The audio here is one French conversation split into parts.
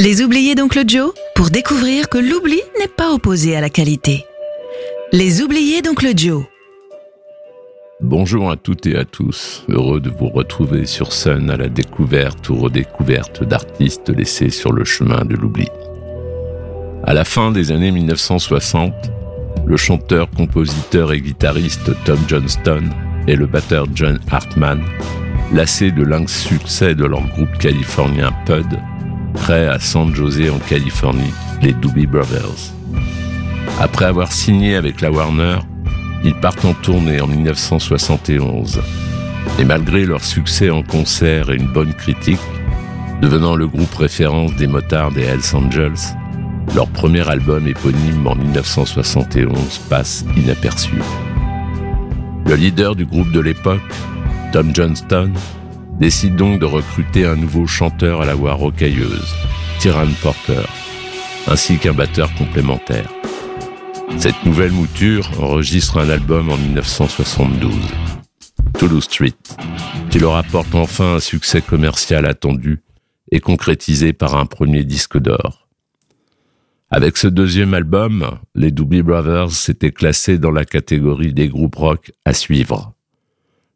Les oubliés d'Oncle Joe pour découvrir que l'oubli n'est pas opposé à la qualité. Les oubliés d'Oncle Joe. Bonjour à toutes et à tous, heureux de vous retrouver sur scène à la découverte ou redécouverte d'artistes laissés sur le chemin de l'oubli. À la fin des années 1960, le chanteur, compositeur et guitariste Tom Johnston et le batteur John Hartman, lassés de l'insuccès de leur groupe californien Pud, à San Jose en Californie, les Doobie Brothers. Après avoir signé avec la Warner, ils partent en tournée en 1971. Et malgré leur succès en concert et une bonne critique, devenant le groupe référence des motards des Hells Angels, leur premier album éponyme en 1971 passe inaperçu. Le leader du groupe de l'époque, Tom Johnston, décide donc de recruter un nouveau chanteur à la voix rocailleuse, Tyran Porter, ainsi qu'un batteur complémentaire. Cette nouvelle mouture enregistre un album en 1972, Toulouse Street, qui leur apporte enfin un succès commercial attendu et concrétisé par un premier disque d'or. Avec ce deuxième album, les Doobie Brothers s'étaient classés dans la catégorie des groupes rock à suivre.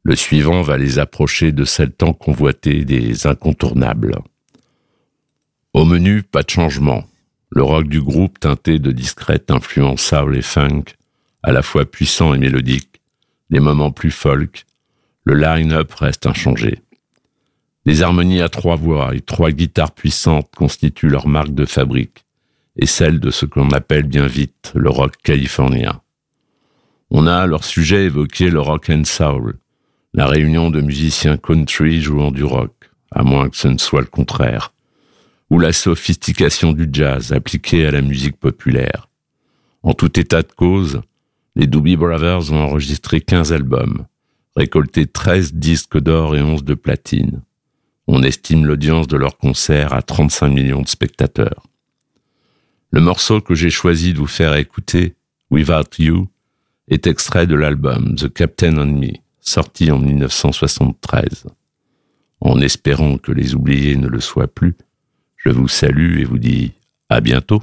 Le suivant va les approcher de celle tant convoitée des incontournables. Au menu, pas de changement. Le rock du groupe teinté de discrètes influences soul et funk, à la fois puissant et mélodique, les moments plus folk, le line-up reste inchangé. Des harmonies à trois voix et trois guitares puissantes constituent leur marque de fabrique et celle de ce qu'on appelle bien vite le rock californien. On a à leur sujet évoqué le rock and soul, la réunion de musiciens country jouant du rock, à moins que ce ne soit le contraire, ou la sophistication du jazz appliquée à la musique populaire. En tout état de cause, les Doobie Brothers ont enregistré 15 albums, récolté 13 disques d'or et 11 de platine. On estime l'audience de leur concert à 35 millions de spectateurs. Le morceau que j'ai choisi de vous faire écouter, Without You, est extrait de l'album The Captain and Me, sorti en 1973. En espérant que les oubliés ne le soient plus, je vous salue et vous dis à bientôt.